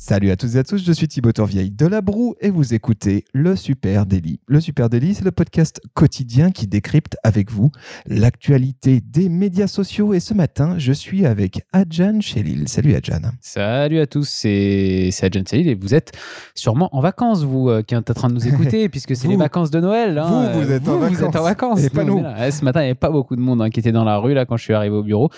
Salut à toutes et à tous, je suis Thibaut Tourvieille de La Broue et vous écoutez Le Super Daily. Le Super Daily, c'est le podcast quotidien qui décrypte avec vous l'actualité des médias sociaux. Et ce matin, je suis avec Adjan Chelil. Salut Adjan. Salut à tous, c'est Adjan Chelil et vous êtes sûrement en vacances, vous euh, qui êtes en train de nous écouter, puisque c'est Vous. les vacances de Noël. hein. Vous, vous êtes en Vous êtes en vacances. Et pas Nous. Ouais, ce matin, il n'y avait pas beaucoup de monde hein, qui était dans la rue là quand je suis arrivé au bureau.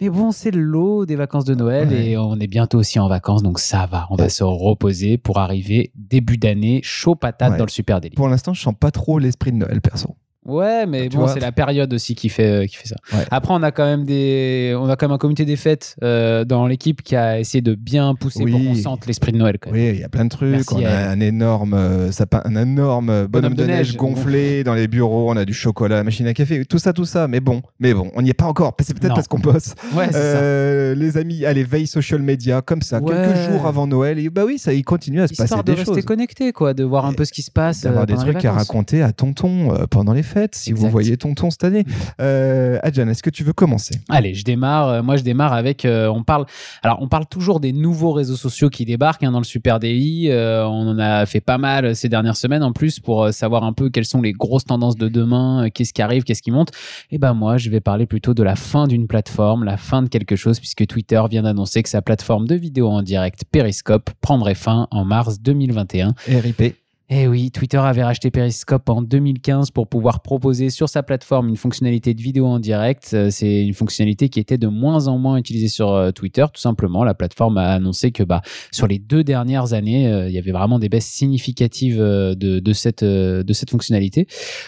Mais bon, c'est le lot des vacances de Noël Ouais. et on est bientôt aussi en vacances, donc ça va. On va se reposer pour arriver début d'année chaud patate Ouais. dans le super délit. Pour l'instant, je sens pas trop l'esprit de Noël perso. Ouais, mais Tu bon, c'est la période aussi qui fait, euh, qui fait ça. Ouais. Après, on a quand même des, on a quand même un comité des fêtes euh, dans l'équipe qui a essayé de bien pousser Oui. pour qu'on sente l'esprit de Noël. Quand même. Oui, il y a plein de trucs. Merci, on a un énorme euh, sapin, un énorme bonhomme, de, neige, gonflé dans les bureaux. On a du chocolat, machine à café, tout ça, tout ça. Mais bon, mais bon, on n'y est pas encore. C'est peut-être parce qu'on bosse. Ouais, c'est ça. Les amis, allez, veille social media, comme ça, Ouais. quelques jours avant Noël. Et bah oui, ça, il continue à se Histoire passer de des rester choses. connecté, quoi, de voir un peu ce qui se passe. D'avoir euh, des trucs à raconter à tonton pendant les fêtes, si vous voyez tonton cette année. Euh, Adjan, est-ce que tu veux commencer? Allez, je démarre. Euh, Moi, je démarre avec. euh, on parle. Alors, on parle toujours des nouveaux réseaux sociaux qui débarquent hein, dans le Super Daily. Euh, on en a fait pas mal ces dernières semaines en plus pour savoir un peu quelles sont les grosses tendances de demain, qu'est-ce qui arrive, qu'est-ce qui monte. Et ben moi, je vais parler plutôt de la fin d'une plateforme, la fin de quelque chose, puisque Twitter vient d'annoncer que sa plateforme de vidéo en direct Periscope prendrait fin en mars 2021. RIP. Eh oui, Twitter avait racheté Periscope en 2015 pour pouvoir proposer sur sa plateforme une fonctionnalité de vidéo en direct. Euh, C'est une fonctionnalité qui était de moins en moins utilisée sur euh, Twitter. Tout simplement, la plateforme a annoncé que bah, sur les deux dernières années, euh, il y avait vraiment des baisses significatives de, cette, fonctionnalité.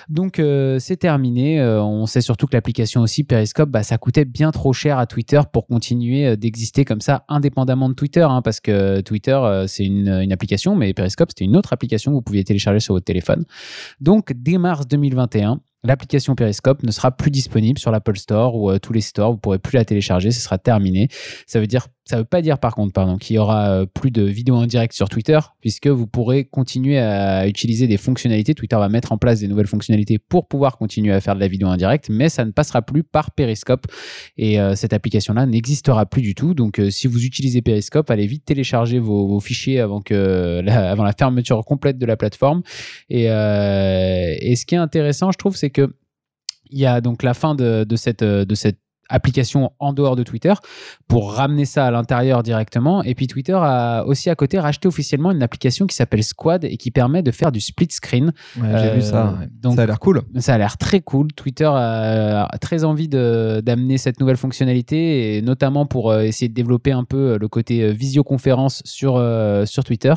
Donc, c'est terminé. On sait surtout que l'application aussi, Periscope, bah, ça coûtait bien trop cher à Twitter pour continuer d'exister comme ça indépendamment de Twitter. hein, parce que Twitter, c'est une, application, mais Periscope, c'était une autre application pouviez télécharger sur votre téléphone. Donc, dès mars 2021, l'application Periscope ne sera plus disponible sur l'Apple Store ou euh, tous les stores. Vous pourrez plus la télécharger. Ce sera terminé. Ça veut dire, ça veut pas dire par contre, pardon, qu'il y aura euh, plus de vidéos en direct sur Twitter, puisque vous pourrez continuer à utiliser des fonctionnalités. Twitter va mettre en place des nouvelles fonctionnalités pour pouvoir continuer à faire de la vidéo en direct, mais ça ne passera plus par Periscope. Et euh, cette application-là n'existera plus du tout. Donc, si vous utilisez Periscope, allez vite télécharger vos, fichiers avant que la, avant la fermeture complète de la plateforme. Et ce qui est intéressant, je trouve, c'est que il y a donc la fin de, de cette euh, de cette application en dehors de Twitter pour ramener ça à l'intérieur directement. Et puis Twitter a aussi à côté racheté officiellement une application qui s'appelle Squad et qui permet de faire du split screen. Ouais, J'ai Euh, vu ça. ouais. donc- ça a l'air cool. Ça a l'air très cool. Twitter a très envie d'amener cette nouvelle fonctionnalité et notamment pour euh, essayer de développer un peu euh, le côté euh, visioconférence sur, euh, sur Twitter.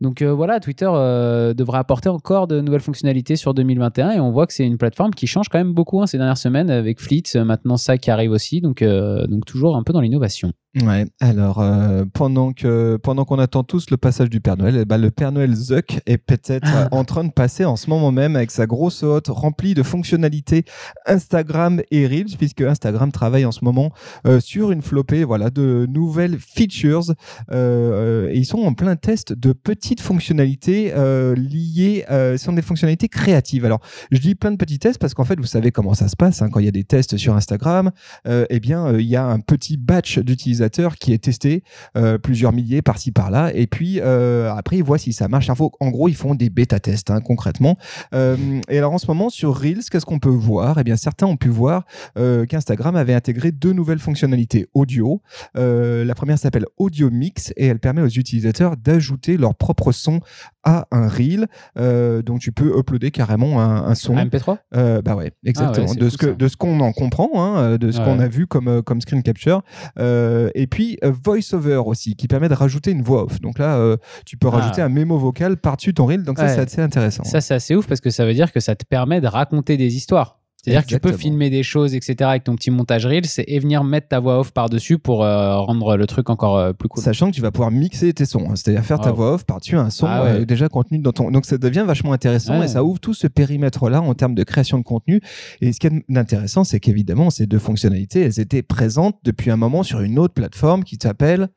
Donc euh, voilà, Twitter euh, devra apporter encore de nouvelles fonctionnalités sur 2021 et on voit que c'est une plateforme qui change quand même beaucoup hein, ces dernières semaines avec Fleet, euh, maintenant ça qui arrive aussi. Donc, euh, donc toujours un peu dans l'innovation. Ouais. Alors, euh, pendant que pendant qu'on attend tous le passage du Père Noël, eh ben, le Père Noël Zuck est peut-être euh, en train de passer en ce moment même avec sa grosse hotte remplie de fonctionnalités Instagram et Reels, puisque Instagram travaille en ce moment euh, sur une flopée, voilà, de nouvelles features. Euh, euh, et ils sont en plein test de petites fonctionnalités euh, liées, euh, ce sont des fonctionnalités créatives. Alors, je dis plein de petits tests parce qu'en fait, vous savez comment ça se passe hein, quand il y a des tests sur Instagram. euh, eh bien, il y a un petit batch d'utilisateurs qui est testé, euh, plusieurs milliers par-ci par-là, et puis euh, après ils voient si ça marche. En gros, ils font des bêta tests hein, concrètement. Euh, et alors en ce moment sur Reels, qu'est-ce qu'on peut voir? Eh bien, certains ont pu voir qu'Instagram avait intégré deux nouvelles fonctionnalités audio. La première s'appelle Audio Mix et elle permet aux utilisateurs d'ajouter leur propre son à un reel. Donc tu peux uploader carrément un, un son. Un MP3 Euh, bah ouais, exactement. Ah de, ce que, de ce qu'on en comprend, hein, de ce Ouais. qu'on a vu comme, comme screen capture. Euh, et puis euh, voice-over aussi, qui permet de rajouter une voix off. Donc là, euh, tu peux Ah. rajouter un mémo vocal par-dessus ton reel. Donc ça, c'est assez intéressant. Ça, c'est assez ouf parce que ça veut dire que ça te permet de raconter des histoires. C'est-à-dire que tu peux filmer des choses, etc., avec ton petit montage Reels et venir mettre ta voix off par-dessus pour euh, rendre le truc encore euh, plus cool. Sachant que tu vas pouvoir mixer tes sons, hein. c'est-à-dire faire ta voix off par-dessus un son Ah ouais. euh, déjà contenu dans ton. Donc ça devient vachement intéressant Ouais. et ça ouvre tout ce périmètre-là en termes de création de contenu. Et ce qui est intéressant, c'est qu'évidemment, ces deux fonctionnalités, elles étaient présentes depuis un moment sur une autre plateforme qui s'appelle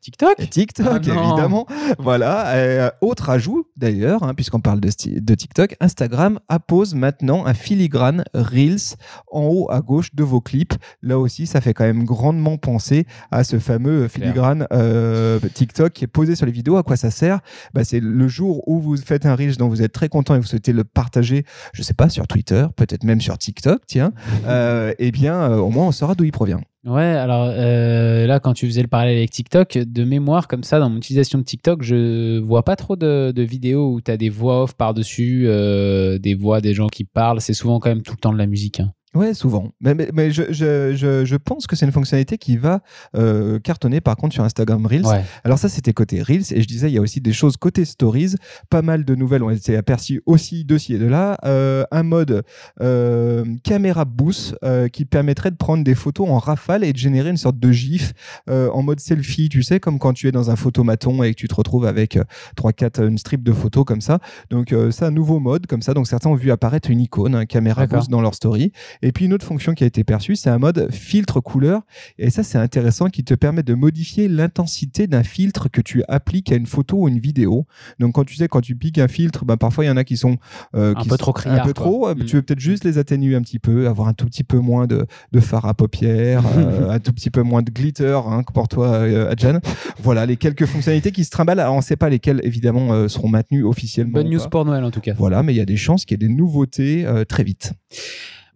TikTok TikTok, Ah évidemment. Voilà. Euh, autre ajout, d'ailleurs, hein, puisqu'on parle de, TikTok, Instagram appose maintenant un filigrane Reels en haut à gauche de vos clips. Là aussi, ça fait quand même grandement penser à ce fameux filigrane euh, TikTok qui est posé sur les vidéos. À quoi ça sert? Bah, C'est le jour où vous faites un Reels dont vous êtes très content et vous souhaitez le partager, je sais pas, sur Twitter, peut-être même sur TikTok, tiens. Euh, eh bien, au moins, on saura d'où il provient. Ouais, alors euh, là, quand tu faisais le parallèle avec TikTok, de mémoire, comme ça, dans mon utilisation de TikTok, je vois pas trop de, vidéos où tu as des voix off par-dessus, euh, des voix des gens qui parlent. C'est souvent quand même tout le temps de la musique. hein. Ouais, souvent. Mais, mais, mais je, je, je, je pense que c'est une fonctionnalité qui va euh, cartonner par contre sur Instagram Reels. Ouais. Alors ça, c'était côté Reels. Et je disais, il y a aussi des choses côté Stories. Pas mal de nouvelles ont été aperçues aussi de ci et de là. Euh, un mode euh, caméra boost euh, qui permettrait de prendre des photos en rafale et de générer une sorte de gif en mode selfie, tu sais, comme quand tu es dans un photomaton et que tu te retrouves avec euh, 3-4, une strip de photos comme ça. Donc c'est un nouveau mode comme ça. Donc certains ont vu apparaître une icône, un caméra boost dans leur story. Et puis une autre fonction qui a été perçue, c'est un mode filtre couleur. Et ça, c'est intéressant qui te permet de modifier l'intensité d'un filtre que tu appliques à une photo ou une vidéo. Donc quand tu sais, quand tu piques un filtre, ben, parfois il y en a qui sont euh, Un peu sont trop un criards, peu quoi. trop. Euh, Mm. Tu veux peut-être juste les atténuer un petit peu, avoir un tout petit peu moins de, de fard à paupières, euh, un tout petit peu moins de glitter hein, pour toi, euh, Adjan. Voilà les quelques fonctionnalités qui se trimballent. Alors on ne sait pas lesquelles évidemment euh, seront maintenues officiellement. Bonne news pas. pour Noël en tout cas. Voilà, mais il y a des chances qu'il y ait des nouveautés très vite.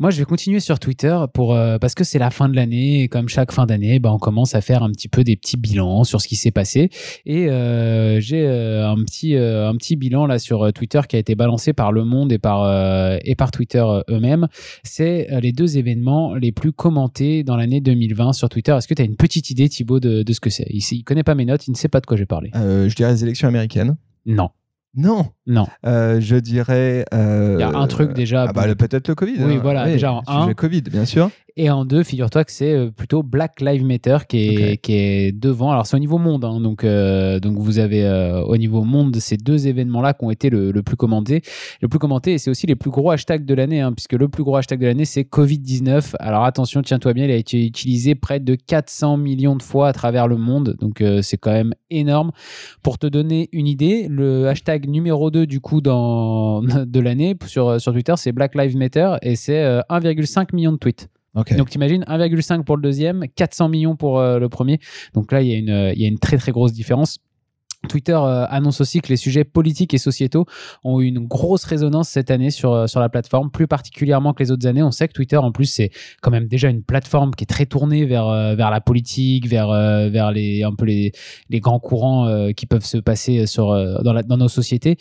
Moi, je vais continuer sur Twitter pour euh, parce que c'est la fin de l'année et comme chaque fin d'année, ben, on commence à faire un petit peu des petits bilans sur ce qui s'est passé. Et euh, j'ai euh, un petit euh, un petit bilan là sur euh, Twitter qui a été balancé par Le Monde et par euh, et par Twitter eux-mêmes. C'est les deux événements les plus commentés dans l'année 2020 sur Twitter. Est-ce que tu as une petite idée, Thibaut, de, de ce que c'est? Il, il connaît pas mes notes, il ne sait pas de quoi j'ai parlé. Euh, je dirais les élections américaines. Non, Non, non. Euh, je dirais. euh, Il y a un truc déjà. Ah bah, peut-être le Covid. Oui, hein. voilà, déjà en le un. sujet Covid, bien sûr. Et en deux, figure-toi que c'est euh, plutôt Black Lives Matter qui est, qui est devant. Alors c'est au niveau monde, hein, donc, euh, donc vous avez euh, au niveau monde ces deux événements-là qui ont été le, le plus commentés. Le plus commenté, et c'est aussi les plus gros hashtags de l'année, hein, puisque le plus gros hashtag de l'année, c'est Covid-19. Alors attention, tiens-toi bien, il a été utilisé près de 400 millions de fois à travers le monde, donc euh, c'est quand même énorme. Pour te donner une idée, le hashtag numéro 2 du coup dans, de l'année sur, sur Twitter, c'est Black Lives Matter, et c'est euh, 1,5 million de tweets. Ok. Donc t'imagines 1,5 pour le deuxième, 400 millions pour euh, le premier. Donc là, il y, euh, il y a une très très grosse différence. Twitter euh, annonce aussi que les sujets politiques et sociétaux ont eu une grosse résonance cette année sur, euh, sur la plateforme, plus particulièrement que les autres années. On sait que Twitter, en plus, c'est quand même déjà une plateforme qui est très tournée vers, euh, vers la politique, vers, vers les, un peu les, les grands courants qui peuvent se passer sur, dans, nos sociétés,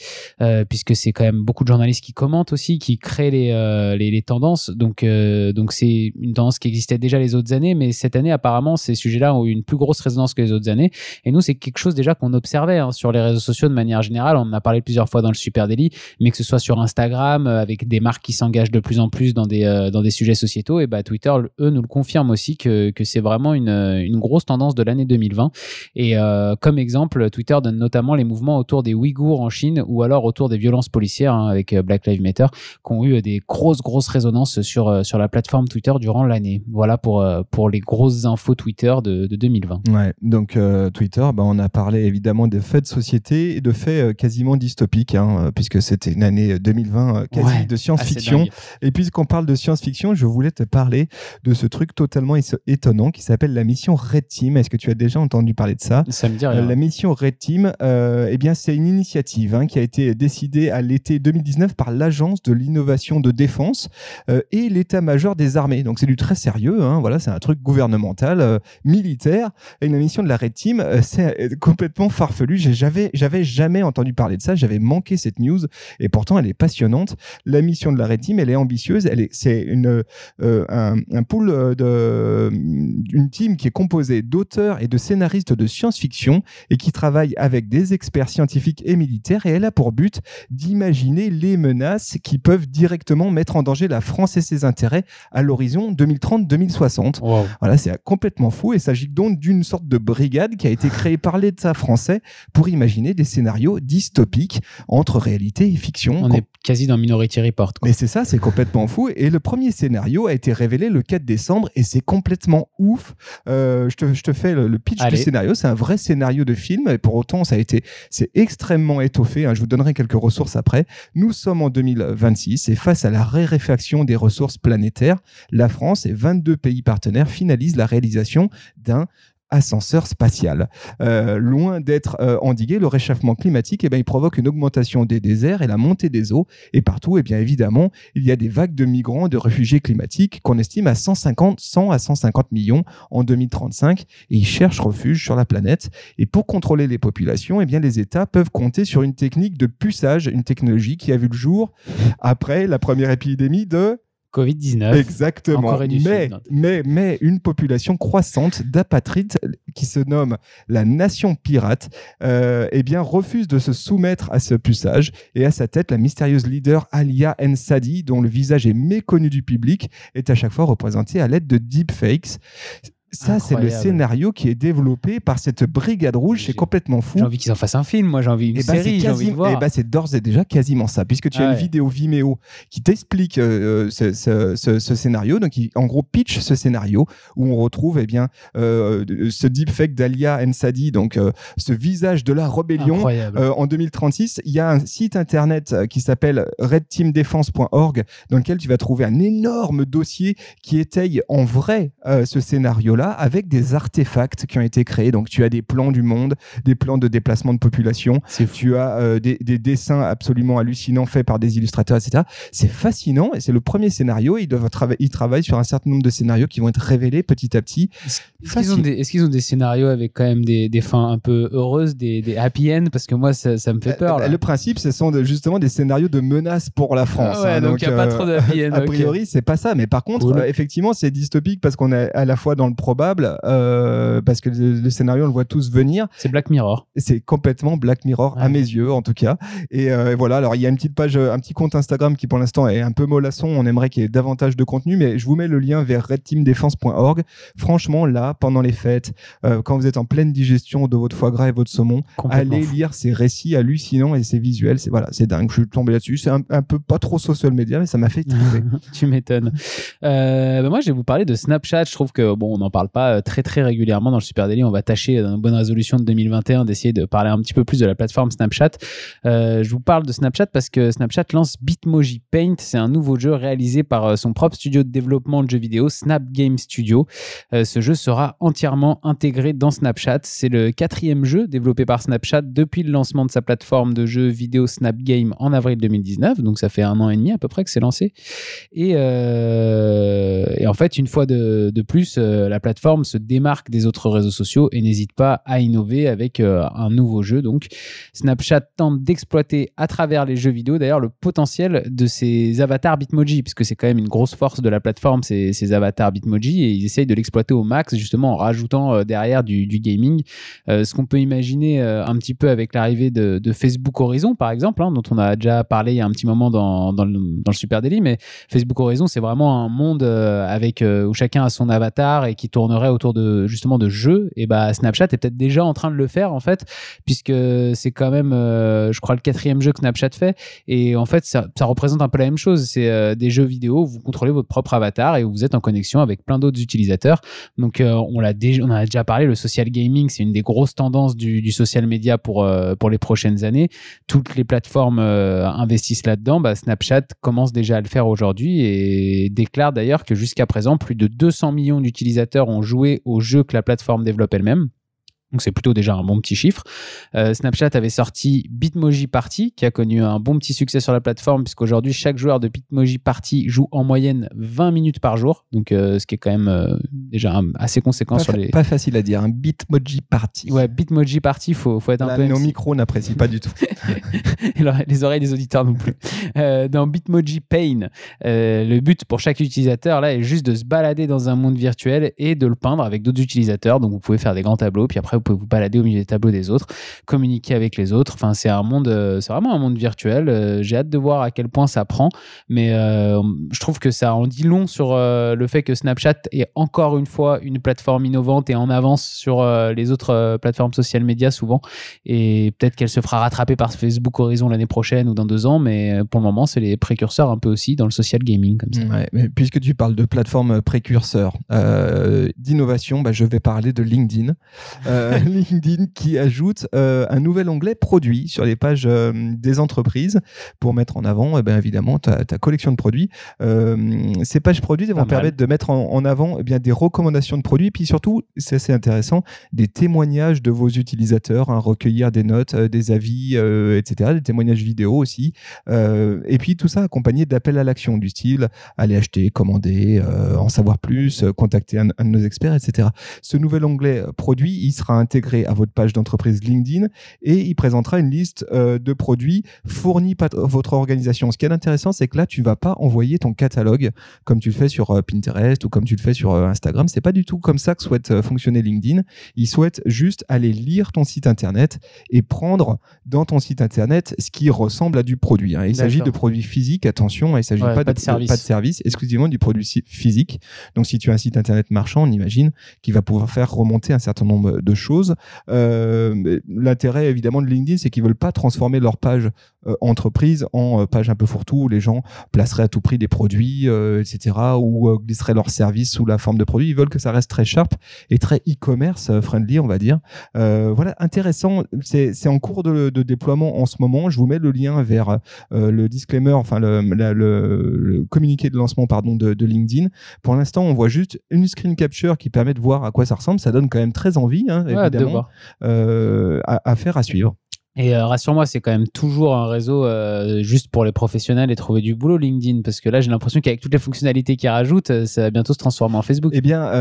puisque c'est quand même beaucoup de journalistes qui commentent aussi, qui créent les, les, tendances. Donc, donc c'est une tendance qui existait déjà les autres années, mais cette année, apparemment, ces sujets-là ont eu une plus grosse résonance que les autres années. Et nous, c'est quelque chose déjà qu'on observait hein, sur les réseaux sociaux de manière générale. On en a parlé plusieurs fois dans le Super Daily, mais que ce soit sur Instagram, euh, avec des marques qui s'engagent de plus en plus dans des, euh, dans des sujets sociétaux, et bah, Twitter, eux, nous le confirment aussi que, que c'est vraiment une, une grosse tendance de l'année 2020. Et euh, comme exemple, Twitter donne notamment les mouvements autour des Ouïghours en Chine ou alors autour des violences policières hein, avec euh, Black Lives Matter, qui ont eu des grosses, grosses résonances sur, euh, sur la plateforme Twitter durant l'année. Voilà pour, euh, pour les grosses infos Twitter de, de 2020. Ouais, donc euh, Twitter, bah, on a parlé évidemment des faits de société et de faits euh, quasiment dystopiques, hein, euh, puisque c'était une année 2020 euh, quasi Ouais, de science-fiction. dingue. Et puisqu'on parle de science-fiction, je voulais te parler de ce truc totalement étonnant qui s'appelle la mission Red Team. Est-ce que tu as déjà entendu parler de ça? Ça me dit rien. La mission Red Team, euh, eh bien, c'est une initiative hein, qui a été décidée à l'été 2019 par l'Agence de l'innovation de défense euh, et l'état-major des armées. Donc, c'est du très sérieux. hein, voilà, c'est un truc gouvernemental, euh, militaire. Et la mission de la Red Team, c'est complètement farfelu. J'avais, j'avais jamais entendu parler de ça. J'avais manqué cette news et pourtant, elle est passionnante. La mission de la Red Team, elle est ambitieuse. Elle est, c'est une, euh, un, un pool euh, de, une team qui est composée d'auteurs et de scénaristes de science-fiction et qui travaille avec des experts scientifiques et militaires et elle a pour but d'imaginer les menaces qui peuvent directement mettre en danger la France et ses intérêts à l'horizon 2030-2060. Wow. Voilà, c'est complètement fou. Il s'agit donc d'une sorte de brigade qui a été créée par l'État français pour imaginer des scénarios dystopiques entre réalité et fiction. On est quasi dans Minority Report. Mais c'est ça, c'est complètement fou. Et le premier scénario a été révélé le 4 décembre et c'est complètement ouf. Euh, je, te, je, te, fais le, pitch du scénario. C'est un vrai scénario de film et pour autant, ça a été, c'est extrêmement étoffé. Hein. Je vous donnerai quelques ressources après. Nous sommes en 2026 et face à la raréfaction des ressources planétaires, la France et 22 pays partenaires finalisent la réalisation d'un ascenseur spatial. Euh, loin d'être euh, endigué, le réchauffement climatique, eh bien, il provoque une augmentation des déserts et la montée des eaux. Et partout, eh bien, évidemment, il y a des vagues de migrants, de réfugiés climatiques qu'on estime à 150, 100 à 150 millions en 2035. Et ils cherchent refuge sur la planète. Et pour contrôler les populations, eh bien, les États peuvent compter sur une technique de puçage, une technologie qui a vu le jour après la première épidémie de Covid-19. Exactement. Mais, mais, mais une population croissante d'apatrides qui se nomme la nation pirate, euh, eh bien, refuse de se soumettre à ce puçage et à sa tête, la mystérieuse leader Alia Nsadi, dont le visage est méconnu du public, est à chaque fois représentée à l'aide de deepfakes. Ça, c'est le scénario qui est développé par cette brigade rouge. C'est complètement fou. J'ai envie qu'ils en fassent un film. Moi, j'ai envie une et eh ben, série. Bah, envie de voir. Et bah, c'est d'ores et déjà quasiment ça, puisque tu as une vidéo Vimeo qui t'explique euh, ce, ce, ce, scénario. Donc, en gros, pitch ce scénario où on retrouve eh bien euh, ce deepfake d'Alia Nsadi, donc euh, ce visage de la rébellion. en 2036, il y a un site internet qui s'appelle redteamdefense.org dans lequel tu vas trouver un énorme dossier qui étaye en vrai ce scénario là avec des artefacts qui ont été créés. Donc, tu as des plans du monde, des plans de déplacement de population, tu as euh, des, dessins absolument hallucinants faits par des illustrateurs, etc. C'est fascinant et c'est le premier scénario. Ils, doivent ils travaillent sur un certain nombre de scénarios qui vont être révélés petit à petit. Est-ce qu'ils ont, est ont, des scénarios avec quand même des, des fins un peu heureuses, des, des, happy end Parce que moi, ça, ça me fait peur. Le principe, ce sont justement des scénarios de menaces pour la France. Ah hein. donc, il n'y a pas trop de happy end. A priori, c'est pas ça. Mais par contre, euh, effectivement, c'est dystopique parce qu'on est à la fois dans le probable, euh, parce que le, scénario, on le voit tous venir. C'est Black Mirror. C'est complètement Black Mirror, à mes yeux, en tout cas. Et euh, voilà, alors il y a une petite page, un petit compte Instagram qui, pour l'instant, est un peu mollasson. On aimerait qu'il y ait davantage de contenu, mais je vous mets le lien vers redteamdefense.org. Franchement, là, pendant les fêtes, euh, quand vous êtes en pleine digestion de votre foie gras et votre saumon, allez lire ces récits hallucinants et ces visuels. C'est voilà, c'est dingue. Je suis tombé là-dessus. C'est un, peu pas trop social media, mais ça m'a fait tu m'étonnes. Bah, moi, je vais vous parler de Snapchat. Je trouve que bon, on n'en parle pas très très régulièrement dans le Super Daily. On va tâcher dans une bonne résolution de 2021 d'essayer de parler un petit peu plus de la plateforme Snapchat. Euh, je vous parle de Snapchat parce que Snapchat lance Bitmoji Paint. C'est un nouveau jeu réalisé par euh, son propre studio de développement de jeux vidéo, Snap Game Studio. Euh, ce jeu sera entièrement intégré dans Snapchat. C'est le quatrième jeu développé par Snapchat depuis le lancement de sa plateforme de jeux vidéo Snap Game en avril 2019. Donc ça fait un an et demi à peu près que c'est lancé. Et, et, en fait, une fois de, de plus, la plateforme se démarque des autres réseaux sociaux et n'hésite pas à innover avec euh, un nouveau jeu. Donc Snapchat tente d'exploiter à travers les jeux vidéo d'ailleurs le potentiel de ces avatars Bitmoji, puisque c'est quand même une grosse force de la plateforme, ces, avatars Bitmoji, et ils essayent de l'exploiter au max justement en rajoutant euh, derrière du, gaming. Euh, ce qu'on peut imaginer un petit peu avec l'arrivée de, Facebook Horizon par exemple, hein, dont on a déjà parlé il y a un petit moment dans, le, Super Daily, mais Facebook Horizon c'est vraiment un monde avec où chacun a son avatar et qui tournerait autour de justement de jeux et bah Snapchat est peut-être déjà en train de le faire en fait puisque c'est quand même euh, je crois le quatrième jeu que Snapchat fait et en fait ça, représente un peu la même chose. C'est euh, des jeux vidéo vous contrôlez votre propre avatar et vous êtes en connexion avec plein d'autres utilisateurs. Donc euh, on l'a déjà on a déjà parlé le social gaming c'est une des grosses tendances du, social media pour pour les prochaines années. Toutes les plateformes investissent là-dedans. Bah, Snapchat commence déjà à le faire aujourd'hui et déclare d'ailleurs que jusqu'à présent plus de 200 millions d'utilisateurs ont joué au jeu que la plateforme développe elle-même. Donc c'est plutôt déjà un bon petit chiffre. Euh, Snapchat avait sorti Bitmoji Party, qui a connu un bon petit succès sur la plateforme, puisqu'aujourd'hui chaque joueur de Bitmoji Party joue en moyenne 20 minutes par jour, donc euh, ce qui est quand même euh, déjà assez conséquent sur les. Pas facile à dire, un Bitmoji Party. Ouais, Bitmoji Party, faut faut être un peu. Nos micros n'apprécient pas du tout. les oreilles des auditeurs non plus. dans Bitmoji Pain, le but pour chaque utilisateur là est juste de se balader dans un monde virtuel et de le peindre avec d'autres utilisateurs. Donc vous pouvez faire des grands tableaux, puis après vous pouvez vous balader au milieu des tableaux des autres, communiquer avec les autres. Enfin, c'est un monde, euh, c'est vraiment un monde virtuel. Euh, J'ai hâte de voir à quel point ça prend, mais euh, je trouve que ça en dit long sur le fait que Snapchat est encore une fois une plateforme innovante et en avance sur les autres plateformes social médias souvent. Et peut-être qu'elle se fera rattraper par Facebook Horizon l'année prochaine ou dans deux ans, mais pour le moment, c'est les précurseurs un peu aussi dans le social gaming mais puisque tu parles de plateforme précurseur d'innovation, bah, je vais parler de LinkedIn. Euh, LinkedIn qui ajoute euh, un nouvel onglet produits sur les pages euh, des entreprises pour mettre en avant, eh ben, évidemment, ta, ta collection de produits. Ces pages produits vont permettre de mettre en, en avant eh bien, des recommandations de produits, puis surtout, c'est assez intéressant, des témoignages de vos utilisateurs, hein, recueillir des notes, des avis, etc., des témoignages vidéo aussi. Et puis tout ça accompagné d'appels à l'action du style aller acheter, commander, en savoir plus, contacter un, un de nos experts, etc. Ce nouvel onglet produit, il sera intégré à votre page d'entreprise LinkedIn et il présentera une liste euh, de produits fournis par votre organisation. Ce qui est intéressant, c'est que là, tu vas pas envoyer ton catalogue comme tu le fais sur euh, Pinterest ou comme tu le fais sur euh, Instagram. C'est pas du tout comme ça que souhaite euh, fonctionner LinkedIn. Il souhaite juste aller lire ton site internet et prendre dans ton site internet ce qui ressemble à du produit. hein. Il s'agit de produits physiques, attention, il s'agit Ouais, pas, pas de, de service. pas de service, exclusivement du produit si- physique. Donc si tu as un site internet marchand, on imagine qu'il va pouvoir faire remonter un certain nombre de choses. Euh, L'intérêt évidemment de LinkedIn, c'est qu'ils veulent pas transformer leur page entreprise en euh, page un peu fourre-tout où les gens placeraient à tout prix des produits, euh, etc., ou euh, glisseraient leurs services sous la forme de produits. Ils veulent que ça reste très sharp et très e-commerce euh, friendly, on va dire. Euh, voilà, intéressant. C'est en cours de, de déploiement en ce moment. Je vous mets le lien vers euh, le disclaimer, enfin le, la- le- le communiqué de lancement pardon de, de LinkedIn. Pour l'instant, on voit juste une screen capture qui permet de voir à quoi ça ressemble. Ça donne quand même très envie, hein, Ouais, évidemment, euh, à faire, à suivre. Et euh, rassure-moi, c'est quand même toujours un réseau euh, juste pour les professionnels et trouver du boulot LinkedIn, parce que là, j'ai l'impression qu'avec toutes les fonctionnalités qu'ils rajoutent, euh, ça va bientôt se transformer en Facebook. Eh bien,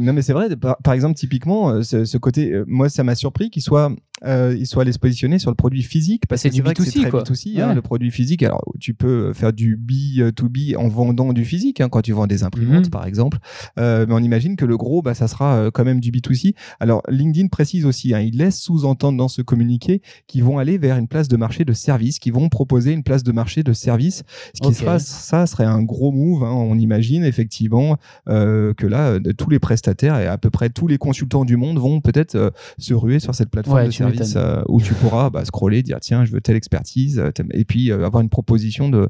non mais c'est vrai. Par, exemple, typiquement, ce, ce côté, moi, ça m'a surpris qu'il soit, euh, il soit allé se positionner sur le produit physique. Parce C'est que du vrai que B2C, c'est très quoi. B2C, hein, le produit physique. Alors, tu peux faire du B to B en vendant du physique, hein, quand tu vends des imprimantes, Mhm. par exemple. Euh, mais on imagine que le gros, bah, ça sera euh, quand même du B2C. Alors, LinkedIn précise aussi, hein, il laisse sous-entendre dans ce communiqué qu'ils vont aller vers une place de marché de service, qu'ils vont proposer une place de marché de service. Ce qui Ok. sera, ça serait un gros move. hein. on imagine effectivement euh, que là, tous les prestataires et à peu près tous les consultants du monde vont peut-être se ruer sur cette plateforme Ouais, de tu service euh, où tu pourras bah, scroller, dire tiens, je veux telle expertise, euh, et puis euh, avoir une proposition de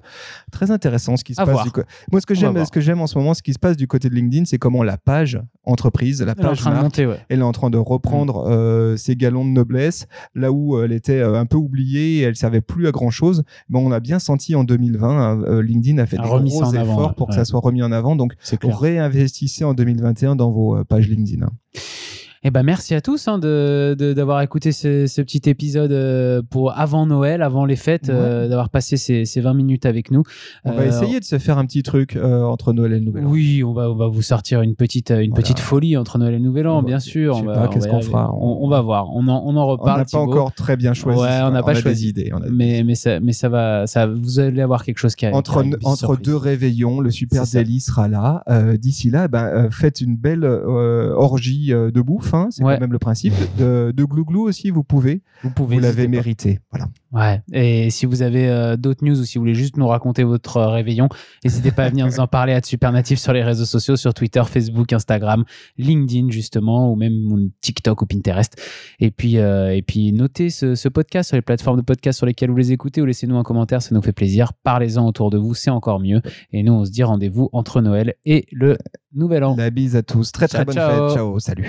très intéressant. Ce qui se À passe du co- Moi, ce que j'aime, ce que j'aime en ce moment, ce qui se passe du côté de LinkedIn, c'est comment la page entreprise, la Elle page marque, monter, ouais. elle est en train de reprendre Mm. ses galons de noblesse là où elle était un peu oubliée et elle servait plus à grand chose. Bon, on a bien senti en 2020, hein, LinkedIn a fait A des gros avant, efforts ouais. pour que ça soit remis en avant. Donc, réinvestissez en 2021 dans vos pages LinkedIn. Eh ben, merci à tous hein, de, de- d'avoir écouté ce, ce petit épisode euh, pour avant Noël, avant les fêtes, euh, d'avoir passé ces, ces 20 minutes avec nous. On va Euh, essayer de se faire un petit truc euh, entre Noël et le Nouvel An. Oui, on va, on va vous sortir une petite, une Voilà. petite folie entre Noël et le Nouvel An, On va- bien sûr. je sais on va- pas, on qu'est-ce qu'on fera on, on va voir. On en, on en On reparle. n'a pas encore très bien choisi. Ouais, on n'a pas choisi. des idées. on a- Mais, mais, ça, mais ça va, ça, vous allez avoir quelque chose qui arrive. entre, entre deux réveillons, le Super. Daily sera là. Euh, D'ici là, ben, euh, faites une belle euh, orgie euh, de bouffe. Hein, c'est Ouais. quand même le principe. De, de glouglou aussi, vous pouvez. Vous pouvez. Vous l'avez mérité. Voilà. Ouais. Et si vous avez euh, d'autres news ou si vous voulez juste nous raconter votre euh, réveillon, n'hésitez pas à venir nous en parler à Supernatif sur les réseaux sociaux, sur Twitter, Facebook, Instagram, LinkedIn justement, ou même mon TikTok ou Pinterest. Et puis, euh, et puis notez ce, ce podcast sur les plateformes de podcast sur lesquelles vous les écoutez ou laissez-nous un commentaire, ça nous fait plaisir. Parlez-en autour de vous, c'est encore mieux. Et nous, on se dit rendez-vous entre Noël et le Nouvel An. La bise à tous. Très très bonne ciao. fête. Ciao. Salut.